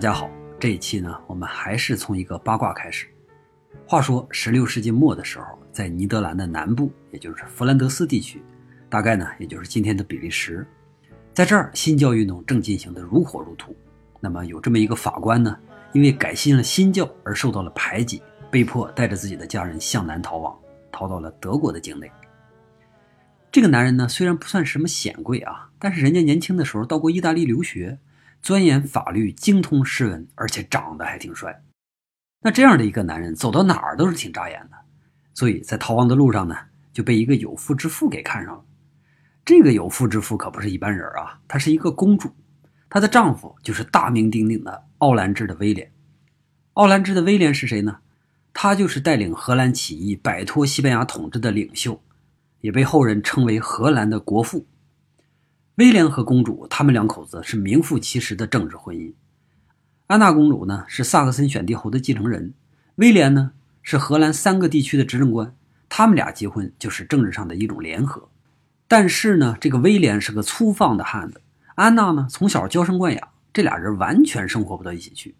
大家好，这一期呢，我们还是从一个八卦开始。话说，十六世纪末的时候，在尼德兰的南部，也就是弗兰德斯地区，大概呢，也就是今天的比利时，在这儿新教运动正进行的如火如荼。那么，有这么一个法官呢，因为改信了新教而受到了排挤，被迫带着自己的家人向南逃亡，逃到了德国的境内。这个男人呢，虽然不算什么显贵啊，但是人家年轻的时候到过意大利留学。钻研法律，精通诗文，而且长得还挺帅。那这样的一个男人，走到哪儿都是挺扎眼的。所以在逃亡的路上呢，就被一个有妇之夫给看上了。这个有妇之夫可不是一般人啊，她是一个公主，她的丈夫就是大名鼎鼎的奥兰治的威廉。奥兰治的威廉是谁呢？他就是带领荷兰起义摆脱西班牙统治的领袖，也被后人称为荷兰的国父。威廉和公主，他们两口子是名副其实的政治婚姻。安娜公主呢是萨克森选帝侯的继承人，威廉呢是荷兰三个地区的执政官，他们俩结婚就是政治上的一种联合。但是呢，这个威廉是个粗放的汉子，安娜呢从小娇生惯养，这俩人完全生活不到一起去。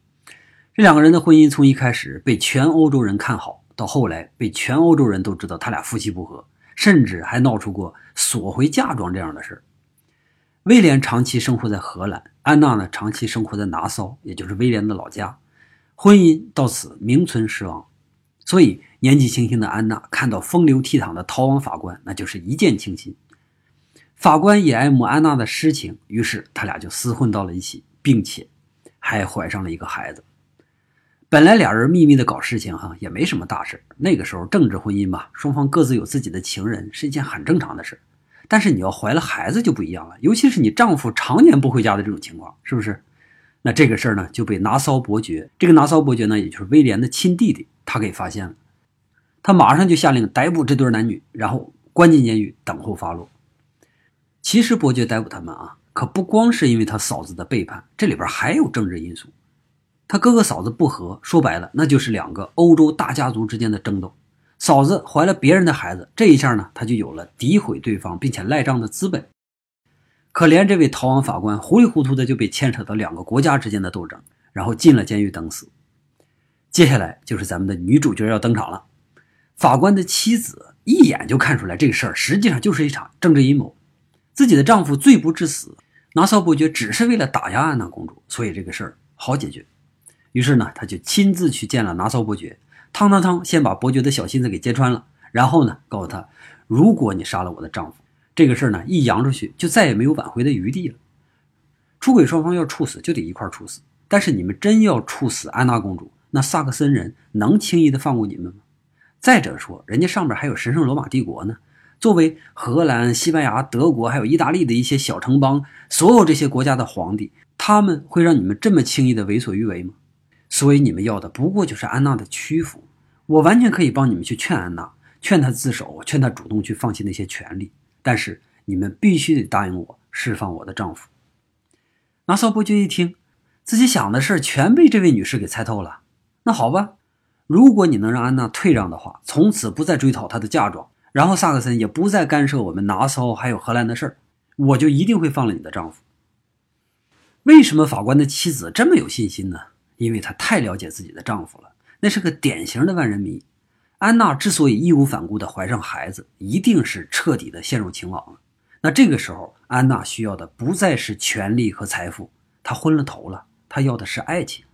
这两个人的婚姻从一开始被全欧洲人看好，到后来被全欧洲人都知道他俩夫妻不和，甚至还闹出过索回嫁妆这样的事儿。威廉长期生活在荷兰，安娜呢长期生活在拿骚，也就是威廉的老家，婚姻到此名存实亡。所以年纪轻轻的安娜看到风流倜傥的逃亡法官，那就是一见倾心。法官也爱慕安娜的诗情，于是他俩就厮混到了一起，并且还怀上了一个孩子。本来俩人秘密的搞事情，哈，也没什么大事。那个时候政治婚姻吧，双方各自有自己的情人，是一件很正常的事。但是你要怀了孩子就不一样了，尤其是你丈夫常年不回家的这种情况，是不是？那这个事儿呢就被拿骚伯爵，这个拿骚伯爵呢，也就是威廉的亲弟弟，他给发现了，他马上就下令逮捕这对男女，然后关进监狱等候发落。其实伯爵逮捕他们啊，可不光是因为他嫂子的背叛，这里边还有政治因素。他哥哥嫂子不和，说白了那就是两个欧洲大家族之间的争斗。嫂子怀了别人的孩子，这一下呢，他就有了诋毁对方并且赖账的资本。可怜这位逃亡法官糊里糊涂的就被牵扯到两个国家之间的斗争，然后进了监狱等死。接下来就是咱们的女主角要登场了。法官的妻子一眼就看出来这个事儿实际上就是一场政治阴谋，自己的丈夫罪不至死，拿骚伯爵只是为了打压安娜公主，所以这个事儿好解决。于是呢，他就亲自去见了拿骚伯爵。汤汤汤，先把伯爵的小心思给揭穿了，然后呢，告诉他，如果你杀了我的丈夫，这个事儿呢一扬出去，就再也没有挽回的余地了。出轨双方要处死，就得一块儿处死。但是你们真要处死安娜公主，那萨克森人能轻易的放过你们吗？再者说，人家上面还有神圣罗马帝国呢。作为荷兰、西班牙、德国还有意大利的一些小城邦，所有这些国家的皇帝，他们会让你们这么轻易的为所欲为吗？所以你们要的不过就是安娜的屈服，我完全可以帮你们去劝安娜，劝她自首，劝她主动去放弃那些权利。但是你们必须得答应我，释放我的丈夫。拿骚伯爵一听，自己想的事全被这位女士给猜透了。那好吧，如果你能让安娜退让的话，从此不再追讨她的嫁妆，然后萨克森也不再干涉我们拿骚还有荷兰的事，我就一定会放了你的丈夫。为什么法官的妻子这么有信心呢？因为她太了解自己的丈夫了，那是个典型的万人迷。安娜之所以义无反顾地怀上孩子，一定是彻底的陷入情网了。那这个时候，安娜需要的不再是权力和财富，她昏了头了，她要的是爱情。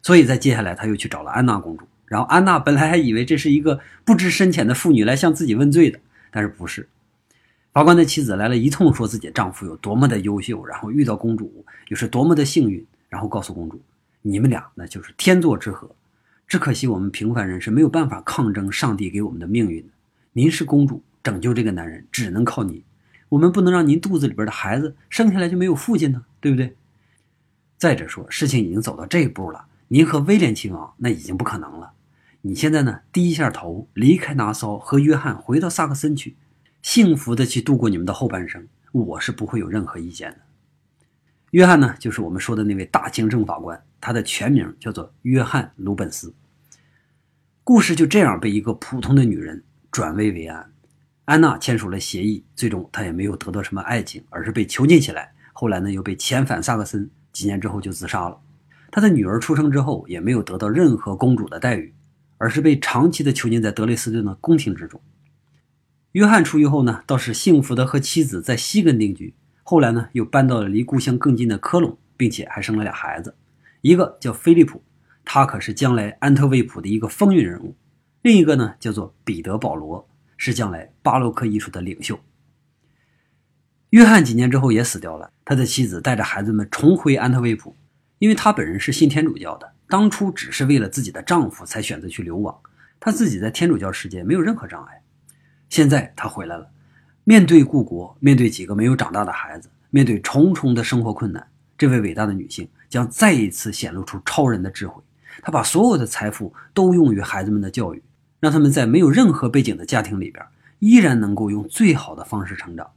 所以在接下来，他又去找了安娜公主。然后安娜本来还以为这是一个不知深浅的妇女来向自己问罪的，但是不是。法官的妻子来了一通说自己丈夫有多么的优秀，然后遇到公主又是多么的幸运，然后告诉公主。你们俩那就是天作之合，只可惜我们平凡人是没有办法抗争上帝给我们的命运的。您是公主，拯救这个男人只能靠您。我们不能让您肚子里边的孩子生下来就没有父亲呢，对不对？再者说，事情已经走到这一步了，您和威廉亲王那已经不可能了。你现在呢，低一下头，离开拿骚，和约翰回到萨克森去，幸福的去度过你们的后半生，我是不会有任何意见的。约翰呢，就是我们说的那位大清正法官，他的全名叫做约翰·鲁本斯。故事就这样被一个普通的女人转危为安。安娜签署了协议，最终她也没有得到什么爱情，而是被囚禁起来。后来呢，又被遣返萨克森，几年之后就自杀了。他的女儿出生之后也没有得到任何公主的待遇，而是被长期的囚禁在德累斯顿的宫廷之中。约翰出狱后呢，倒是幸福的和妻子在西根定居，后来呢又搬到了离故乡更近的科隆，并且还生了俩孩子，一个叫菲利普，他可是将来安特卫普的一个风云人物；另一个呢叫做彼得保罗，是将来巴洛克艺术的领袖。约翰几年之后也死掉了，他的妻子带着孩子们重回安特卫普，因为他本人是信天主教的，当初只是为了自己的丈夫才选择去流亡，他自己在天主教世界没有任何障碍。现在他回来了，面对故国，面对几个没有长大的孩子，面对重重的生活困难，这位伟大的女性将再一次显露出超人的智慧。她把所有的财富都用于孩子们的教育，让他们在没有任何背景的家庭里边，依然能够用最好的方式成长。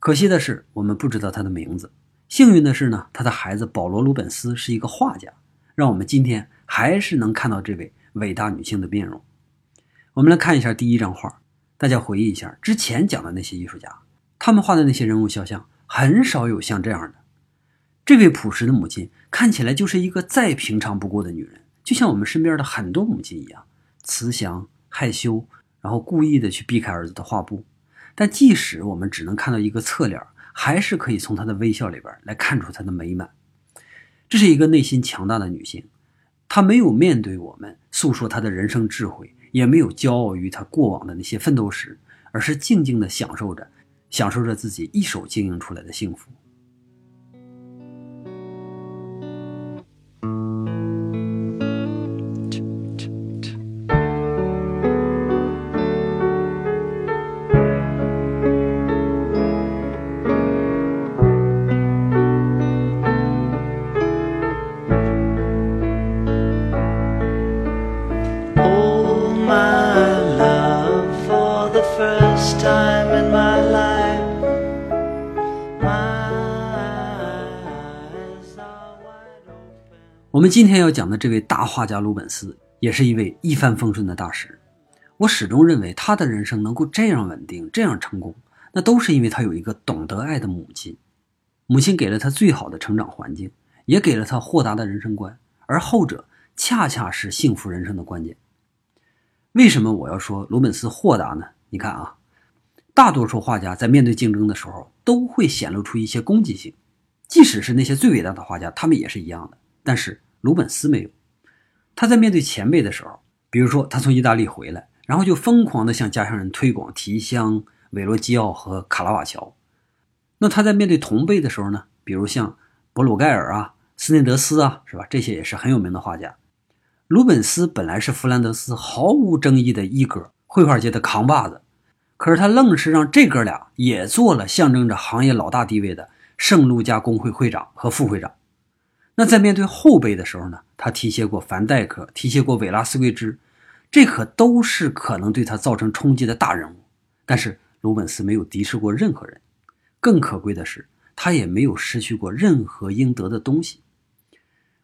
可惜的是，我们不知道他的名字。幸运的是呢，他的孩子保罗·鲁本斯是一个画家，让我们今天还是能看到这位伟大女性的面容。我们来看一下第一张画，大家回忆一下之前讲的那些艺术家，他们画的那些人物肖像，很少有像这样的。这位朴实的母亲看起来就是一个再平常不过的女人，就像我们身边的很多母亲一样，慈祥、害羞，然后故意的去避开儿子的画布。但即使我们只能看到一个侧脸，还是可以从她的微笑里边来看出她的美满。这是一个内心强大的女性，她没有面对我们诉说她的人生智慧，也没有骄傲于他过往的那些奋斗史，而是静静的享受着，享受着自己一手经营出来的幸福。今天要讲的这位大画家鲁本斯，也是一位一帆风顺的大师。我始终认为，他的人生能够这样稳定、这样成功，那都是因为他有一个懂得爱的母亲。母亲给了他最好的成长环境，也给了他豁达的人生观，而后者恰恰是幸福人生的关键。为什么我要说鲁本斯豁达呢？你看啊，大多数画家在面对竞争的时候，都会显露出一些攻击性，即使是那些最伟大的画家，他们也是一样的。但是鲁本斯没有，他在面对前辈的时候，比如说他从意大利回来，然后就疯狂地向家乡人推广提香、韦罗基奥和卡拉瓦乔。那他在面对同辈的时候呢，比如像博鲁盖尔啊、斯内德斯啊，是吧？这些也是很有名的画家。鲁本斯本来是弗兰德斯毫无争议的一哥，绘画界的扛把子，可是他愣是让这哥俩也做了象征着行业老大地位的圣路加工会会长和副会长。那在面对后辈的时候呢，他提携过凡戴克，提携过韦拉斯贵兹，这可都是可能对他造成冲击的大人物。但是鲁本斯没有敌视过任何人，更可贵的是，他也没有失去过任何应得的东西。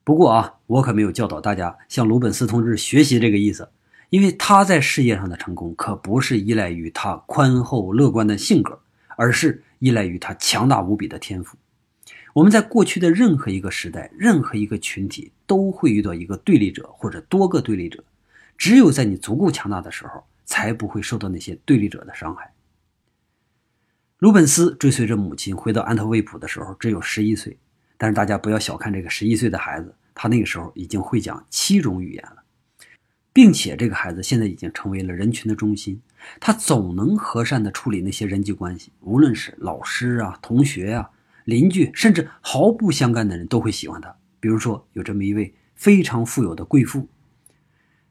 不过啊，我可没有教导大家向鲁本斯同志学习这个意思，因为他在事业上的成功可不是依赖于他宽厚乐观的性格，而是依赖于他强大无比的天赋。我们在过去的任何一个时代、任何一个群体，都会遇到一个对立者或者多个对立者。只有在你足够强大的时候，才不会受到那些对立者的伤害。鲁本斯追随着母亲回到安特卫普的时候，只有十一岁。但是大家不要小看这个十一岁的孩子，他那个时候已经会讲七种语言了，并且这个孩子现在已经成为了人群的中心。他总能和善地处理那些人际关系，无论是老师啊、同学啊。邻居甚至毫不相干的人都会喜欢他。比如说，有这么一位非常富有的贵妇，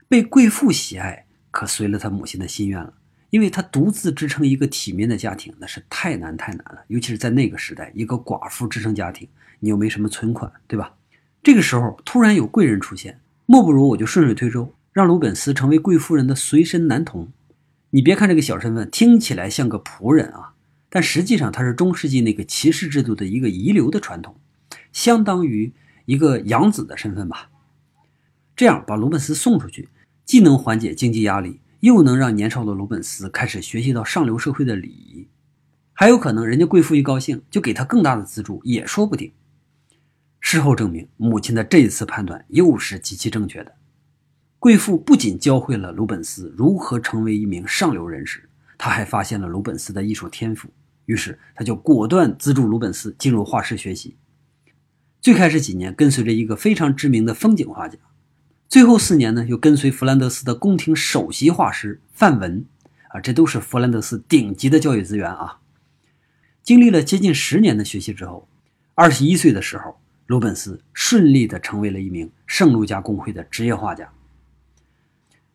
被贵妇喜爱，可随了他母亲的心愿了。因为他独自支撑一个体面的家庭，那是太难太难了。尤其是在那个时代，一个寡妇支撑家庭，你又没什么存款，对吧？这个时候突然有贵人出现，莫不如我就顺水推舟，让鲁本斯成为贵夫人的随身男童。你别看这个小身份听起来像个仆人啊。但实际上，它是中世纪那个骑士制度的一个遗留的传统，相当于一个养子的身份吧。这样把鲁本斯送出去，既能缓解经济压力，又能让年少的鲁本斯开始学习到上流社会的礼仪，还有可能人家贵妇一高兴就给他更大的资助，也说不定。事后证明，母亲的这一次判断又是极其正确的。贵妇不仅教会了鲁本斯如何成为一名上流人士，她还发现了鲁本斯的艺术天赋，于是他就果断资助鲁本斯进入画室学习。最开始几年跟随着一个非常知名的风景画家，最后四年呢又跟随弗兰德斯的宫廷首席画师范文，啊，这都是弗兰德斯顶级的教育资源啊。经历了接近十年的学习之后，二十一岁的时候，鲁本斯顺利的成为了一名圣路加公会的职业画家。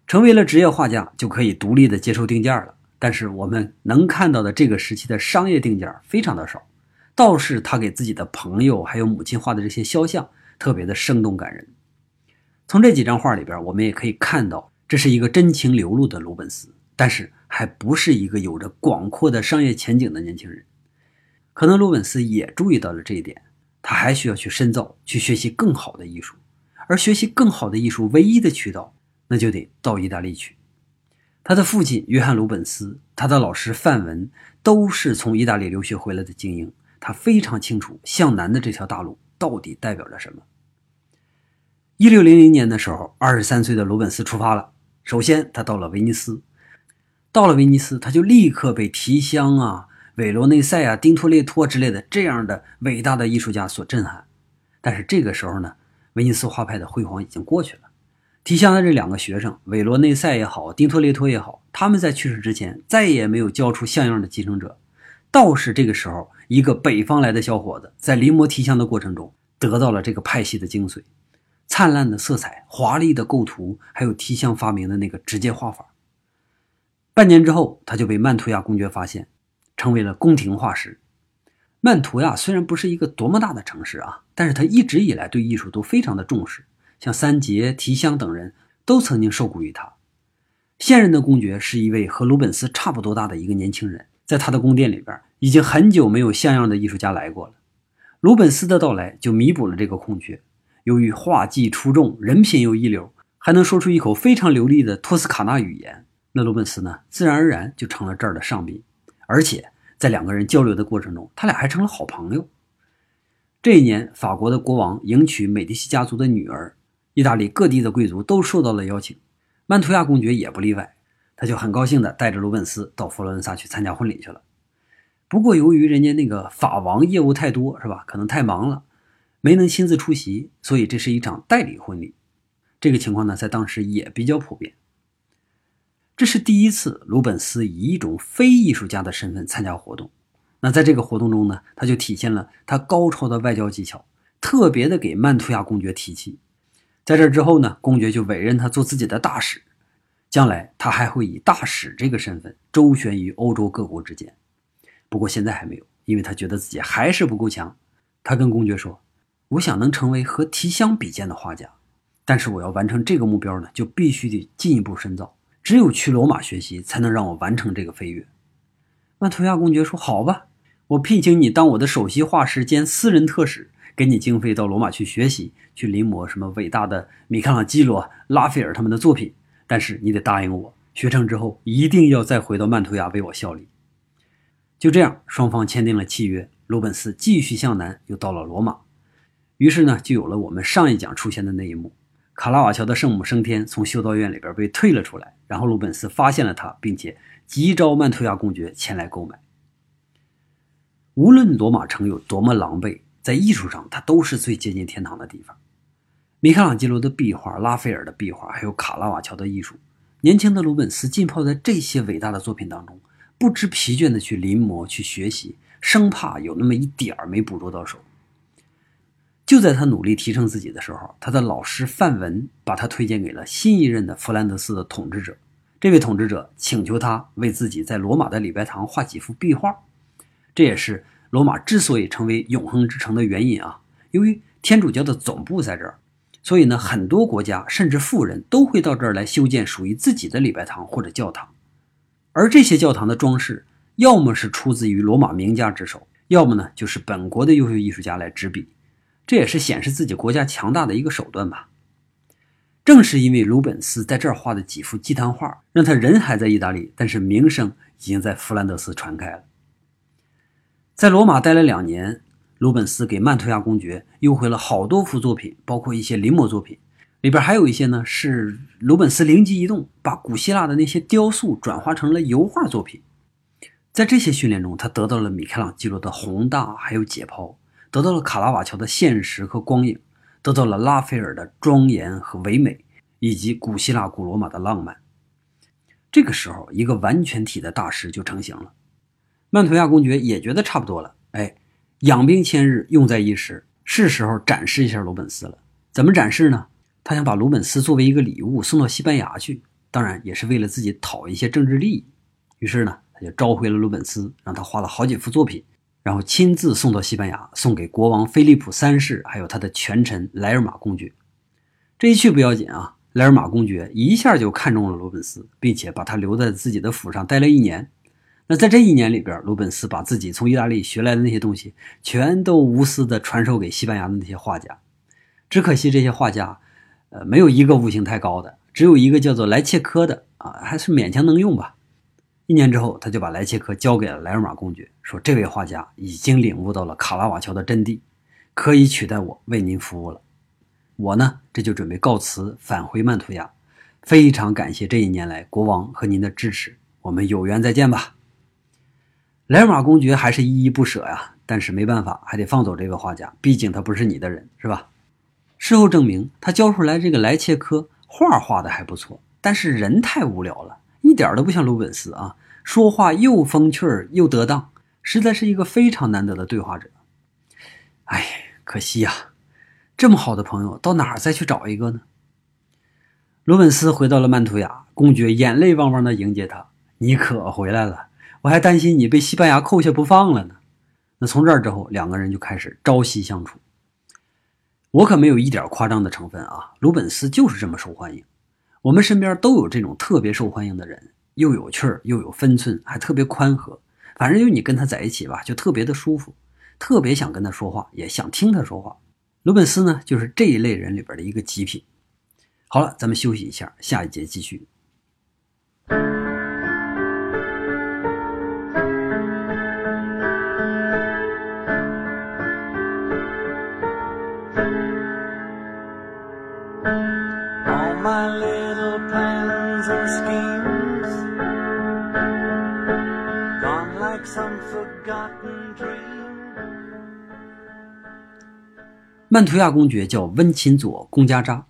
成为了职业画家，就可以独立的接受定件了。但是我们能看到的这个时期的商业定件非常的少。倒是他给自己的朋友还有母亲画的这些肖像特别的生动感人。从这几张画里边，我们也可以看到，这是一个真情流露的鲁本斯，但是还不是一个有着广阔的商业前景的年轻人。可能鲁本斯也注意到了这一点，他还需要去深造，去学习更好的艺术。而学习更好的艺术唯一的渠道，那就得到意大利去。他的父亲约翰·鲁本斯，他的老师范文，都是从意大利留学回来的精英。他非常清楚向南的这条大路到底代表着什么。一六零零年的时候，二十三岁的鲁本斯出发了。首先，他到了威尼斯。到了威尼斯，他就立刻被提香啊、韦罗内塞啊、丁托列托之类的这样的伟大的艺术家所震撼。但是这个时候呢，威尼斯画派的辉煌已经过去了。提香的这两个学生，韦罗内塞也好，丁托列托也好，他们在去世之前再也没有教出像样的继承者。倒是这个时候。一个北方来的小伙子，在临摹提香的过程中，得到了这个派系的精髓：灿烂的色彩、华丽的构图，还有提香发明的那个直接画法。半年之后，他就被曼图亚公爵发现，成为了宫廷画师。曼图亚虽然不是一个多么大的城市啊，但是他一直以来对艺术都非常的重视，像三杰、提香等人都曾经受雇于他。现任的公爵是一位和鲁本斯差不多大的一个年轻人，在他的宫殿里边。已经很久没有像样的艺术家来过了，鲁本斯的到来就弥补了这个空缺。由于画技出众，人品又一流，还能说出一口非常流利的托斯卡纳语言，那鲁本斯呢，自然而然就成了这儿的上宾。而且在两个人交流的过程中，他俩还成了好朋友。这一年，法国的国王迎娶美第奇家族的女儿，意大利各地的贵族都受到了邀请，曼图亚公爵也不例外。他就很高兴地带着鲁本斯到佛罗伦萨去参加婚礼去了。不过，由于人家那个法王业务太多，是吧？可能太忙了，没能亲自出席，所以这是一场代理婚礼。这个情况呢，在当时也比较普遍。这是第一次，鲁本斯以一种非艺术家的身份参加活动。那在这个活动中呢，他就体现了他高超的外交技巧，特别的给曼图亚公爵提气。在这之后呢，公爵就委任他做自己的大使，将来他还会以大使这个身份周旋于欧洲各国之间。不过现在还没有，因为他觉得自己还是不够强。他跟公爵说：“我想能成为和提香比肩的画家，但是我要完成这个目标呢，就必须得进一步深造。只有去罗马学习，才能让我完成这个飞跃。”曼图亚公爵说：“好吧，我聘请你当我的首席画师兼私人特使，给你经费到罗马去学习，去临摹什么伟大的米开朗基罗、拉斐尔他们的作品。但是你得答应我，学成之后一定要再回到曼图亚为我效力。”就这样，双方签订了契约。鲁本斯继续向南，又到了罗马。于是呢，就有了我们上一讲出现的那一幕：卡拉瓦乔的圣母升天，从修道院里边被退了出来。然后鲁本斯发现了他，并且急召曼图亚公爵前来购买。无论罗马城有多么狼狈，在艺术上，它都是最接近天堂的地方。米开朗基罗的壁画、拉斐尔的壁画，还有卡拉瓦乔的艺术，年轻的鲁本斯浸泡在这些伟大的作品当中。不知疲倦的去临摹、去学习，生怕有那么一点儿没捕捉到手。就在他努力提升自己的时候，他的老师范文把他推荐给了新一任的弗兰德斯的统治者。这位统治者请求他为自己在罗马的礼拜堂画几幅壁画。这也是罗马之所以成为永恒之城的原因啊！由于天主教的总部在这儿，所以呢，很多国家甚至富人都会到这儿来修建属于自己的礼拜堂或者教堂。而这些教堂的装饰，要么是出自于罗马名家之手，要么呢就是本国的优秀艺术家来执笔，这也是显示自己国家强大的一个手段吧。正是因为鲁本斯在这儿画的几幅祭坛画，让他人还在意大利，但是名声已经在弗兰德斯传开了。在罗马待了两年，鲁本斯给曼图亚公爵邮回了好多幅作品，包括一些临摹作品，里边还有一些呢是鲁本斯灵机一动，把古希腊的那些雕塑转化成了油画作品。在这些训练中，他得到了米开朗基罗的宏大还有解剖，得到了卡拉瓦乔的现实和光影，得到了拉斐尔的庄严和唯美，以及古希腊、古罗马的浪漫。这个时候，一个完全体的大师就成型了。曼图亚公爵也觉得差不多了，哎。养兵千日，用在一时，是时候展示一下鲁本斯了。怎么展示呢？他想把鲁本斯作为一个礼物送到西班牙去，当然也是为了自己讨一些政治利益。于是呢，他就召回了鲁本斯，让他画了好几幅作品，然后亲自送到西班牙，送给国王菲利普三世，还有他的权臣莱尔玛公爵。这一去不要紧啊，莱尔玛公爵一下就看中了鲁本斯，并且把他留在自己的府上待了一年。那在这一年里边，鲁本斯把自己从意大利学来的那些东西，全都无私的传授给西班牙的那些画家。只可惜这些画家，呃，没有一个悟性太高的，只有一个叫做莱切科的啊，还是勉强能用吧。一年之后，他就把莱切科交给了莱尔玛公爵，说这位画家已经领悟到了卡拉瓦乔的真谛，可以取代我为您服务了。我呢，这就准备告辞返回曼图亚。非常感谢这一年来国王和您的支持，我们有缘再见吧。莱尔玛公爵还是依依不舍呀，但是没办法，还得放走这个画家，毕竟他不是你的人，是吧？事后证明，他教出来这个莱切科画画的还不错，但是人太无聊了，一点都不像鲁本斯啊，说话又风趣又得当，实在是一个非常难得的对话者。哎，可惜呀，这么好的朋友，到哪儿再去找一个呢？鲁本斯回到了曼图亚，公爵眼泪汪汪的迎接他：“你可回来了。”我还担心你被西班牙扣下不放了呢。那从这儿之后，两个人就开始朝夕相处。我可没有一点夸张的成分啊，鲁本斯就是这么受欢迎。我们身边都有这种特别受欢迎的人，又有趣儿，又有分寸，还特别宽和。反正就你跟他在一起吧，就特别的舒服，特别想跟他说话，也想听他说话。鲁本斯呢，就是这一类人里边的一个极品。好了，咱们休息一下，下一节继续。曼图亚公爵叫温琴佐·贡加扎，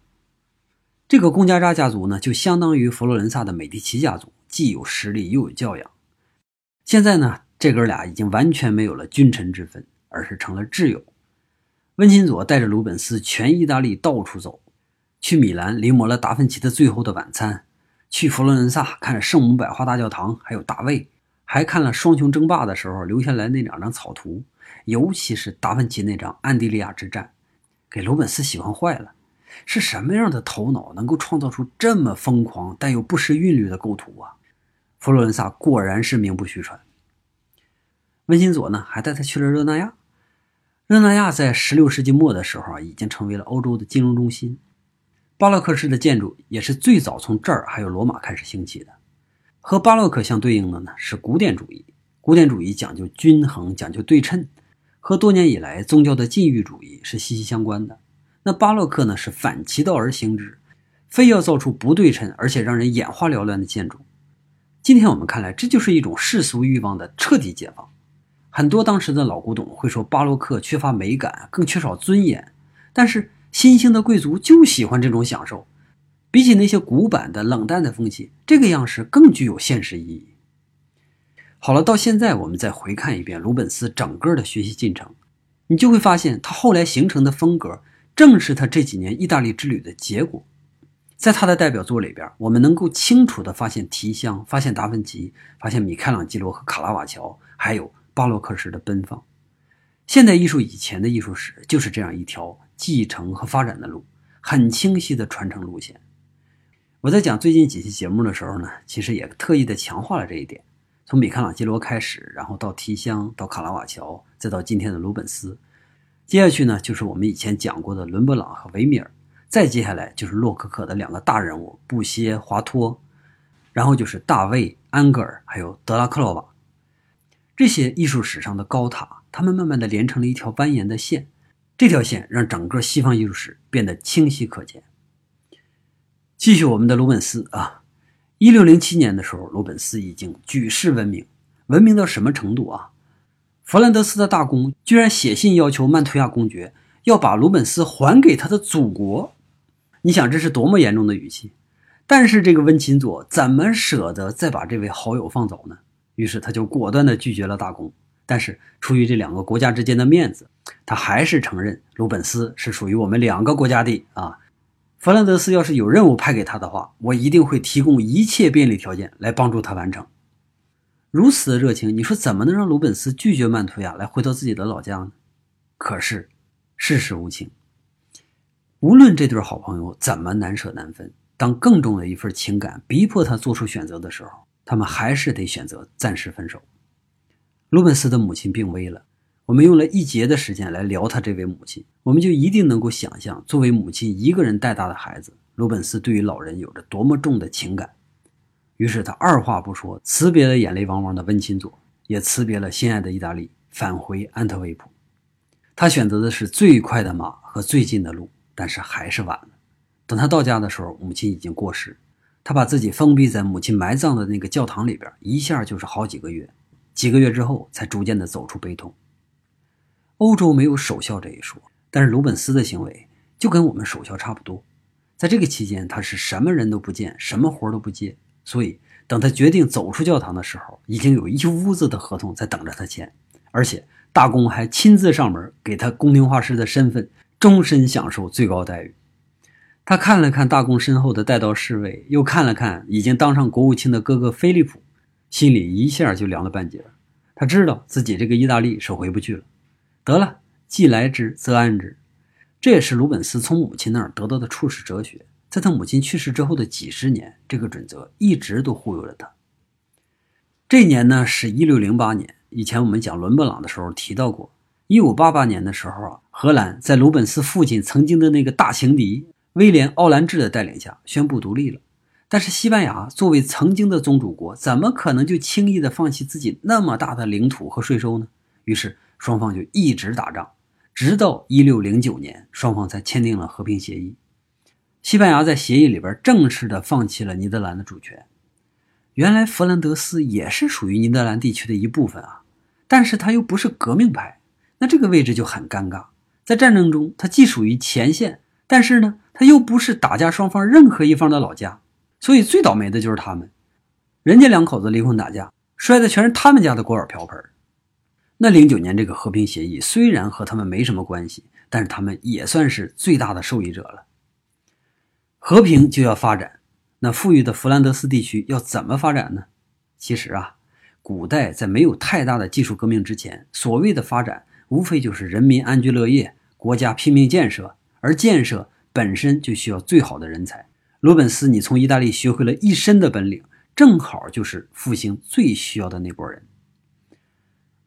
这个贡加扎家族呢，就相当于佛罗伦萨的美第奇家族，既有实力又有教养。现在呢，这哥俩已经完全没有了君臣之分，而是成了挚友。温琴佐带着鲁本斯全意大利到处走，去米兰临摹了达芬奇的《最后的晚餐》，去佛罗伦萨看圣母百花大教堂，还有大卫，还看了双雄争霸的时候留下来那两张草图，尤其是达芬奇那张安地利亚之战。给罗本斯喜欢坏了，是什么样的头脑能够创造出这么疯狂但又不失韵律的构图啊？佛罗伦萨果然是名不虚传。温馨佐呢，还带他去了热那亚。热那亚在16世纪末的时候啊，已经成为了欧洲的金融中心。巴洛克式的建筑也是最早从这儿还有罗马开始兴起的。和巴洛克相对应的呢，是古典主义。古典主义讲究均衡，讲究对称。和多年以来宗教的禁欲主义是息息相关的。那巴洛克呢，是反其道而行之，非要造出不对称而且让人眼花缭乱的建筑。今天我们看来，这就是一种世俗欲望的彻底解放。很多当时的老古董会说巴洛克缺乏美感，更缺少尊严。但是新兴的贵族就喜欢这种享受，比起那些古板的冷淡的风气，这个样式更具有现实意义。好了，到现在我们再回看一遍鲁本斯整个的学习进程，你就会发现他后来形成的风格，正是他这几年意大利之旅的结果。在他的代表作里边，我们能够清楚地发现提香，发现达芬奇，发现米开朗基罗和卡拉瓦乔，还有巴洛克式的奔放。现代艺术以前的艺术史就是这样一条继承和发展的路，很清晰的传承路线。我在讲最近几期节目的时候呢，其实也特意的强化了这一点。从米开朗基罗开始，然后到提香，到卡拉瓦乔，再到今天的鲁本斯，接下去呢就是我们以前讲过的伦勃朗和维米尔，再接下来就是洛可可的两个大人物布歇、华托，然后就是大卫、安格尔还有德拉克洛瓦。这些艺术史上的高塔他们慢慢的连成了一条蜿蜒的线，这条线让整个西方艺术史变得清晰可见。继续我们的鲁本斯啊，一六零七年的时候，鲁本斯已经举世闻名，闻名到什么程度啊？弗兰德斯的大公居然写信要求曼图亚公爵要把鲁本斯还给他的祖国，你想这是多么严重的语气？但是这个温琴佐怎么舍得再把这位好友放走呢？于是他就果断地拒绝了大公。但是出于这两个国家之间的面子，他还是承认鲁本斯是属于我们两个国家的啊。弗兰德斯要是有任务派给他的话，我一定会提供一切便利条件来帮助他完成。如此的热情，你说怎么能让鲁本斯拒绝曼图亚来回到自己的老家呢？可是世事无情，无论这对好朋友怎么难舍难分。当更重的一份情感逼迫他做出选择的时候，他们还是得选择暂时分手。鲁本斯的母亲病危了，我们用了一节的时间来聊他这位母亲，我们就一定能够想象，作为母亲一个人带大的孩子，鲁本斯对于老人有着多么重的情感。于是他二话不说，辞别了眼泪汪汪的温琴佐，也辞别了心爱的意大利，返回安特卫普。他选择的是最快的马和最近的路，但是还是晚了。等他到家的时候，母亲已经过世。他把自己封闭在母亲埋葬的那个教堂里边，一下就是好几个月。几个月之后，才逐渐的走出悲痛。欧洲没有守孝这一说，但是鲁本斯的行为就跟我们守孝差不多。在这个期间，他是什么人都不见，什么活都不接。所以，等他决定走出教堂的时候，已经有一屋子的合同在等着他签，而且大公还亲自上门给他宫廷画师的身份，终身享受最高待遇。他看了看大公身后的带刀侍卫，又看了看已经当上国务卿的哥哥菲利普，心里一下就凉了半截。他知道自己这个意大利是回不去了。得了，既来之则安之，这也是鲁本斯从母亲那儿得到的处世哲学。在他母亲去世之后的几十年，这个准则一直都忽悠着他。这年呢是一六零八年。以前我们讲伦勃朗的时候提到过，一五八八年的时候啊，荷兰在鲁本斯父亲曾经的那个大情敌。威廉·奥兰治的带领下宣布独立了，但是西班牙作为曾经的宗主国，怎么可能就轻易的放弃自己那么大的领土和税收呢？于是双方就一直打仗，直到1609年，双方才签订了和平协议。西班牙在协议里边正式的放弃了尼德兰的主权。原来弗兰德斯也是属于尼德兰地区的一部分啊，但是他又不是革命派，那这个位置就很尴尬。在战争中，他既属于前线，但是呢？他又不是打架双方任何一方的老家，所以最倒霉的就是他们。人家两口子离婚打架，摔的全是他们家的锅碗瓢盆。那零九年这个和平协议虽然和他们没什么关系，但是他们也算是最大的受益者了。和平就要发展，那富裕的弗兰德斯地区要怎么发展呢？其实啊，古代在没有太大的技术革命之前，所谓的发展无非就是人民安居乐业，国家拼命建设，而建设。本身就需要最好的人才。罗本斯，你从意大利学会了一身的本领，正好就是复兴最需要的那波人。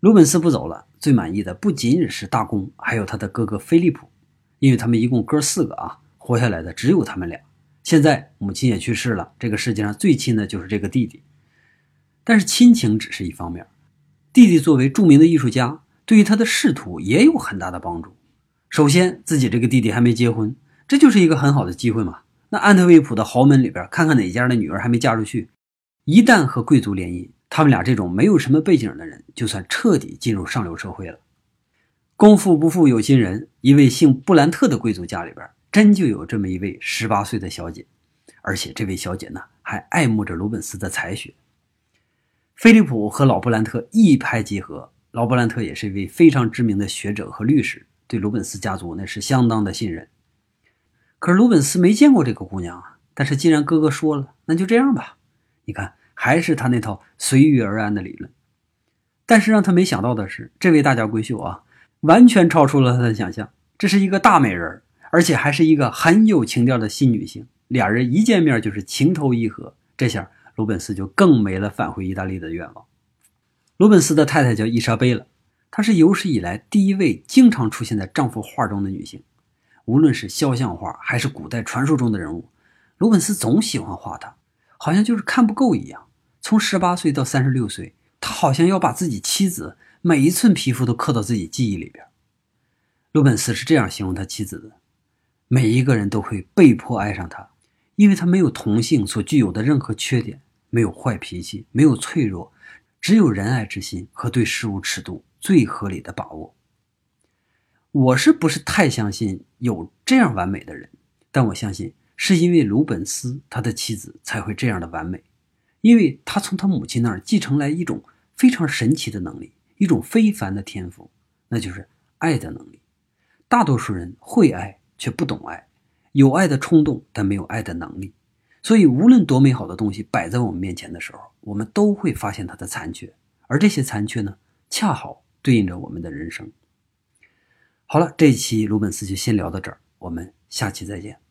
鲁本斯不走了，最满意的不仅仅是大公，还有他的哥哥菲利普，因为他们一共哥四个啊，活下来的只有他们俩。现在母亲也去世了，这个世界上最亲的就是这个弟弟。但是亲情只是一方面，弟弟作为著名的艺术家，对于他的仕途也有很大的帮助。首先，自己这个弟弟还没结婚。这就是一个很好的机会嘛。那安特卫普的豪门里边，看看哪家的女儿还没嫁出去。一旦和贵族联姻，他们俩这种没有什么背景的人，就算彻底进入上流社会了。功夫不负有心人，一位姓布兰特的贵族家里边，真就有这么一位十八岁的小姐，而且这位小姐呢，还爱慕着鲁本斯的才学。菲利普和老布兰特一拍即合，老布兰特也是一位非常知名的学者和律师，对鲁本斯家族那是相当的信任。可是鲁本斯没见过这个姑娘啊！但是既然哥哥说了，那就这样吧。你看，还是他那套随遇而安的理论。但是让他没想到的是，这位大家闺秀啊，完全超出了他的想象。这是一个大美人，而且还是一个很有情调的新女性。俩人一见面就是情投意合，这下鲁本斯就更没了返回意大利的愿望。鲁本斯的太太叫伊莎贝拉，她是有史以来第一位经常出现在丈夫画中的女性。无论是肖像画还是古代传说中的人物，鲁本斯总喜欢画她，好像就是看不够一样。从十八岁到三十六岁，他好像要把自己妻子每一寸皮肤都刻到自己记忆里边。鲁本斯是这样形容他妻子的：每一个人都会被迫爱上他，因为他没有同性所具有的任何缺点，没有坏脾气，没有脆弱，只有仁爱之心和对事物尺度最合理的把握。我是不是太相信有这样完美的人？但我相信是因为鲁本斯他的妻子才会这样的完美，因为他从他母亲那儿继承来一种非常神奇的能力，一种非凡的天赋，那就是爱的能力。大多数人会爱却不懂爱，有爱的冲动但没有爱的能力。所以，无论多美好的东西摆在我们面前的时候，我们都会发现它的残缺，而这些残缺呢，恰好对应着我们的人生。好了，这一期鲁本斯就先聊到这儿，我们下期再见。